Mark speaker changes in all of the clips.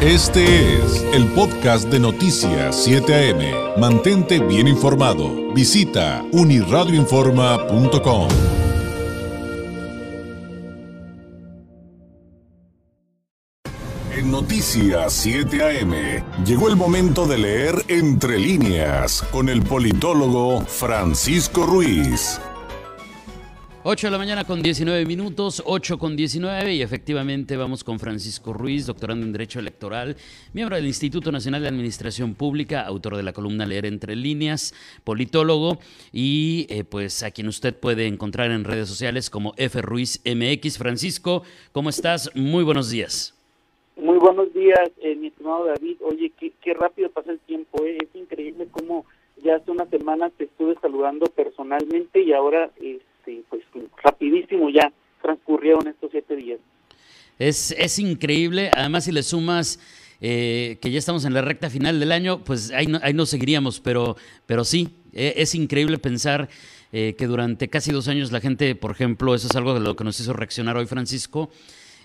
Speaker 1: Este es el podcast de Noticias 7 AM. Mantente bien informado. Visita uniradioinforma.com. En Noticias 7 AM llegó el momento de leer entre líneas con el politólogo Francisco Ruiz.
Speaker 2: 8 de la mañana con 19 minutos, 8 con 19 y efectivamente vamos con Francisco Ruiz, doctorando en Derecho Electoral, miembro del Instituto Nacional de Administración Pública, autor de la columna Leer entre líneas, politólogo y eh, pues a quien usted puede encontrar en redes sociales como F Ruiz MX. Francisco, ¿cómo estás? Muy buenos días.
Speaker 3: Muy buenos días, eh, mi estimado David. Oye, qué, qué rápido pasa el tiempo, eh. es increíble cómo ya hace una semana te estuve saludando personalmente y ahora... Eh, rapidísimo ya transcurrieron estos siete días.
Speaker 2: Es, es increíble, además si le sumas eh, que ya estamos en la recta final del año, pues ahí no, ahí no seguiríamos, pero, pero sí, e, es increíble pensar eh, que durante casi dos años la gente, por ejemplo, eso es algo de lo que nos hizo reaccionar hoy Francisco,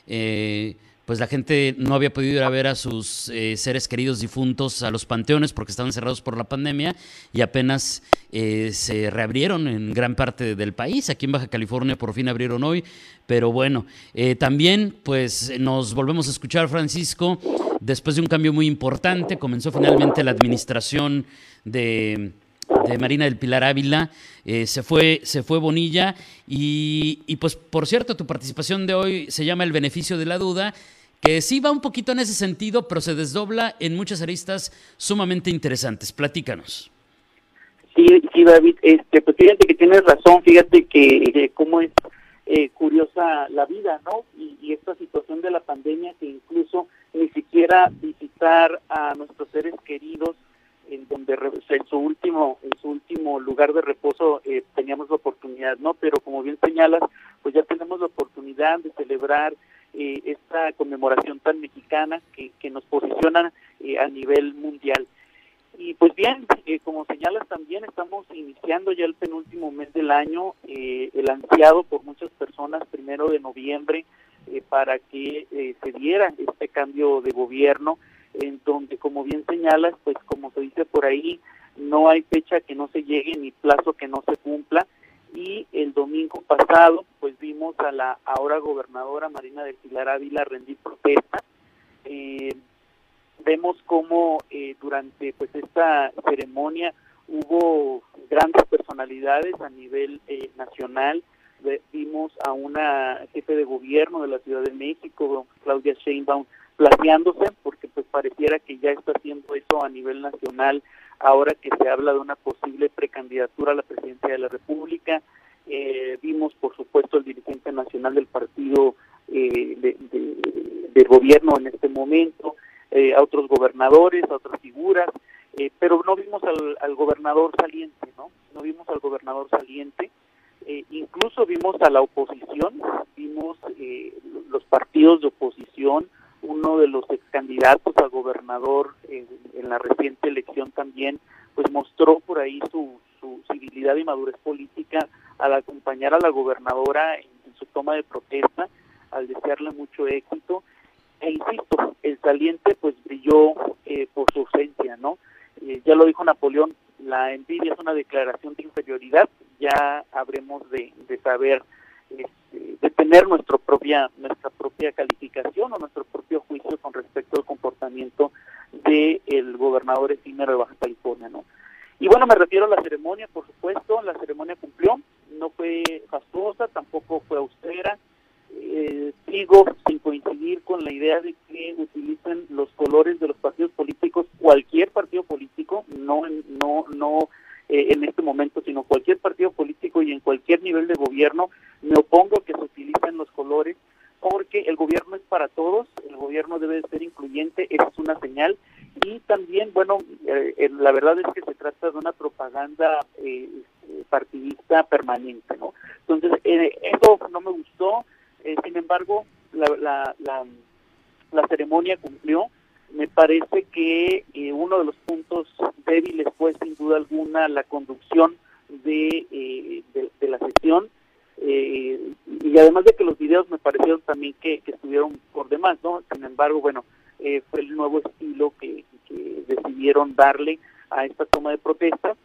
Speaker 2: eh, pues la gente no había podido ir a ver a sus eh, seres queridos difuntos a los panteones porque estaban cerrados por la pandemia y apenas eh, se reabrieron en gran parte del país. Aquí en Baja California por fin abrieron hoy, pero bueno, eh, también pues nos volvemos a escuchar, Francisco, después de un cambio muy importante. Comenzó finalmente la administración de de Marina del Pilar Ávila, eh, se, fue, se fue Bonilla y, pues por cierto tu participación de hoy se llama El beneficio de la duda, que sí va un poquito en ese sentido, pero se desdobla en muchas aristas sumamente interesantes. Platícanos.
Speaker 3: Sí, sí David, este, pues fíjate que tienes razón, fíjate que cómo es eh, curiosa la vida, ¿no? Y esta situación de la pandemia que incluso ni siquiera visitar a nuestros seres queridos en donde en su último en su último lugar de reposo eh, teníamos la oportunidad no pero como bien señalas pues ya tenemos la oportunidad de celebrar eh, esta conmemoración tan mexicana que, nos posiciona eh, a nivel mundial. Y pues bien eh, como señalas también estamos iniciando ya el penúltimo mes del año eh, el ansiado por muchas personas primero de noviembre para que se diera este cambio de gobierno en donde, como bien señalas, pues como se dice por ahí, no hay fecha que no se llegue ni plazo que no se cumpla. Y el domingo pasado, pues vimos a la ahora gobernadora Marina del Pilar Ávila rendir protesta. Eh, vemos cómo eh, durante pues esta ceremonia hubo grandes personalidades a nivel eh, nacional. Vimos a una jefe de gobierno de la Ciudad de México, Claudia Sheinbaum, planeándose porque pareciera que ya está haciendo eso a nivel nacional ahora que se habla de una posible precandidatura a la presidencia de la República. Eh, vimos, por supuesto, el dirigente nacional del partido eh, de, gobierno en este momento, eh, a otros gobernadores, a otras figuras, eh, pero no vimos al, al, gobernador saliente, ¿no? No vimos al gobernador saliente. Eh, incluso vimos a la oposición, vimos los partidos de oposición, uno de los candidatos a gobernador en, la reciente elección también, pues mostró por ahí su, su civilidad y madurez política al acompañar a la gobernadora en, en su toma de protesta, al desearle mucho éxito. E insisto, el saliente pues brilló eh, por su ausencia, ¿no? Eh, ya lo dijo Napoleón, la envidia es una declaración de inferioridad, ya habremos de, de saber este, de tener nuestro propia nuestra propia calificación o nuestro propio juicio con respecto al comportamiento del el gobernador efímero de Baja California, ¿no? Y bueno, me refiero a la ceremonia, por supuesto, la ceremonia cumplió, no fue fastuosa, tampoco fue austera, eh, sigo sin coincidir con la idea de que utilicen los colores de los partidos políticos, cualquier partido político, no no no eh, en este momento, sino cualquier partido político y en cualquier nivel de gobierno, me opongo a que se utilicen los colores porque el gobierno es para todos, el gobierno debe de ser incluyente, esa es una señal. Y también, bueno, eh, la verdad es que se trata de una propaganda eh, partidista permanente, ¿no? Entonces, eh, eso no me gustó, sin embargo, la, la, la, la ceremonia cumplió, me parece que eh, uno de los puntos débiles fue sin duda alguna la conducción eh, de, de, la sesión eh, y además de que los videos me parecieron también que, estuvieron por demás, ¿no? Sin embargo, bueno, eh, fue el nuevo estilo que, decidieron darle a esta toma de protesta.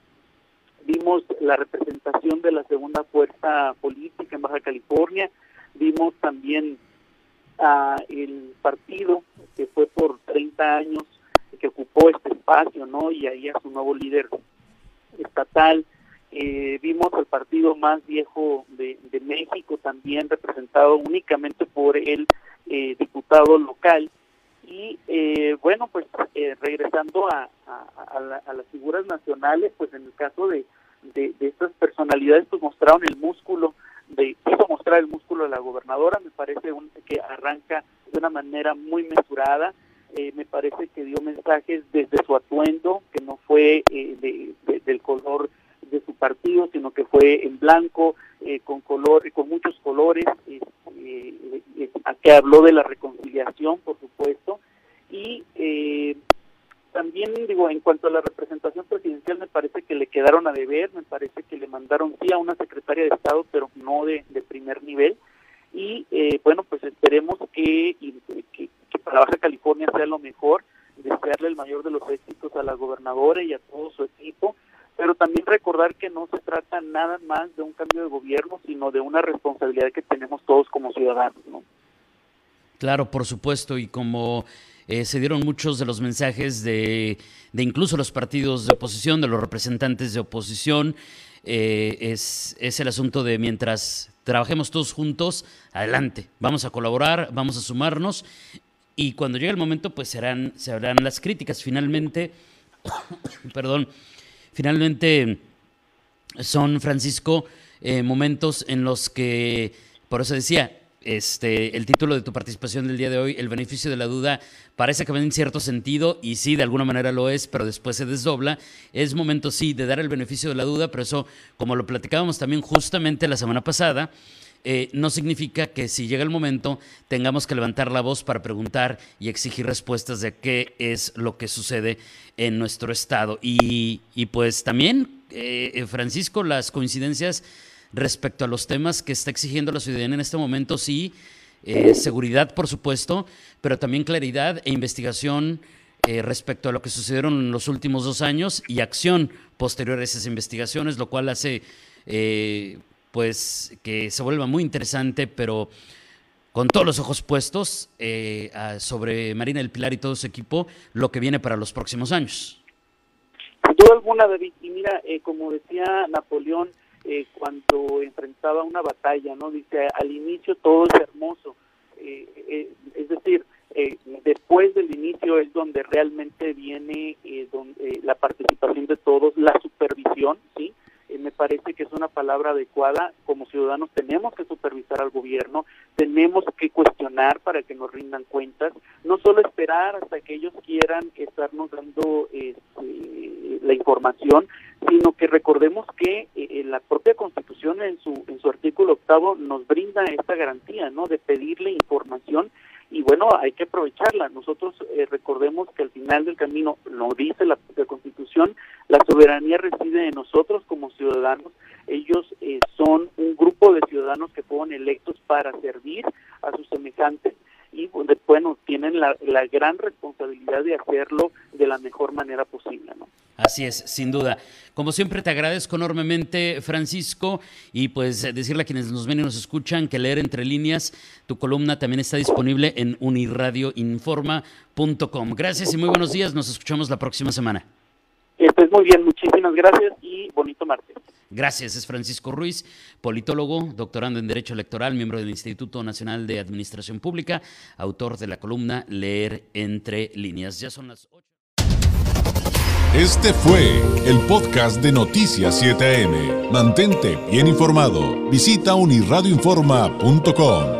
Speaker 3: Vimos la representación de la segunda fuerza política en Baja California, vimos también a el partido que fue por 30 años que ocupó este espacio, ¿no? Y ahí a su nuevo líder estatal. Eh, vimos al partido más viejo de, México también representado únicamente por el eh, diputado local. Y eh, bueno pues regresando a, las figuras nacionales pues en el caso de, de, estas personalidades pues mostraron el músculo de quiso mostrar el músculo de la gobernadora me parece un, que arranca de una manera muy mesurada. Me parece que dio mensajes desde su atuendo que no fue del color de su partido, sino que fue en blanco, eh, con color, con muchos colores, eh, eh, que habló de la reconciliación, por supuesto, y también digo, en cuanto a la representación presidencial, me parece que le quedaron a deber, me parece que le mandaron sí a una secretaria de Estado, pero no de, primer nivel, y bueno, pues esperemos que, que, que para Baja California sea lo mejor, desearle el mayor de los éxitos a la gobernadora y a todo su equipo, pero también recordar que no se trata nada más de un cambio de gobierno, sino de una responsabilidad que tenemos todos como ciudadanos. ¿no?
Speaker 2: Claro, por supuesto, y como eh, se dieron muchos de los mensajes de, de, incluso los partidos de oposición, de los representantes de oposición, eh, es, es el asunto de mientras trabajemos todos juntos, adelante, vamos a colaborar, vamos a sumarnos, y cuando llegue el momento, pues serán, se harán las críticas. Finalmente, perdón, Finalmente, son, Francisco, eh, momentos en los que, por eso decía, este, el título de tu participación del día de hoy, el beneficio de la duda, parece que va en cierto sentido, y sí, de alguna manera lo es, pero después se desdobla. Es momento, sí, de dar el beneficio de la duda, pero eso, como lo platicábamos también justamente la semana pasada, eh, no significa que si llega el momento tengamos que levantar la voz para preguntar y exigir respuestas de qué es lo que sucede en nuestro estado. Y, pues también, eh, Francisco, las coincidencias respecto a los temas que está exigiendo la ciudadanía en este momento, sí, eh, seguridad, por supuesto, pero también claridad e investigación respecto a lo que sucedieron en los últimos dos años y acción posterior a esas investigaciones, lo cual hace pues que se vuelva muy interesante, pero con todos los ojos puestos eh, sobre Marina del Pilar y todo su equipo, lo que viene para los próximos años.
Speaker 3: Sin duda alguna, David, y mira, eh, como decía Napoleón eh, cuando enfrentaba una batalla, ¿no? Dice, al inicio todo es hermoso, es decir, después del inicio es donde realmente viene donde, la participación de todos, la supervisión, ¿sí? Eh, me parece que es una palabra adecuada. Como ciudadanos tenemos que supervisar al gobierno, tenemos que cuestionar para que nos rindan cuentas, no solo esperar hasta que ellos quieran estarnos dando este, la información, sino que recordemos que eh, la propia Constitución en su en su artículo octavo nos brinda esta garantía, ¿no? De pedirle información y bueno, hay que aprovecharla. Nosotros eh, recordemos que al final del camino, lo dice la, Constitución, la soberanía reside en nosotros como ciudadanos. Ellos eh, son un grupo de ciudadanos que fueron electos para servir a sus semejantes y bueno, tienen la, la gran responsabilidad de hacerlo de la mejor manera posible. ¿no?
Speaker 2: Así es, sin duda. Como siempre te agradezco enormemente, Francisco, y pues decirle a quienes nos ven y nos escuchan que leer entre líneas, tu columna también está disponible en unirradioinforma.com. Gracias y muy buenos días, nos escuchamos la próxima semana.
Speaker 3: Estés muy bien, muchísimas gracias y bonito martes.
Speaker 2: Gracias, es Francisco Ruiz, politólogo, doctorando en Derecho Electoral, miembro del Instituto Nacional de Administración Pública, autor de la columna Leer entre líneas. Ya son las 8.
Speaker 1: Este fue el podcast de Noticias 7am. Mantente bien informado. Visita unirradioinforma.com.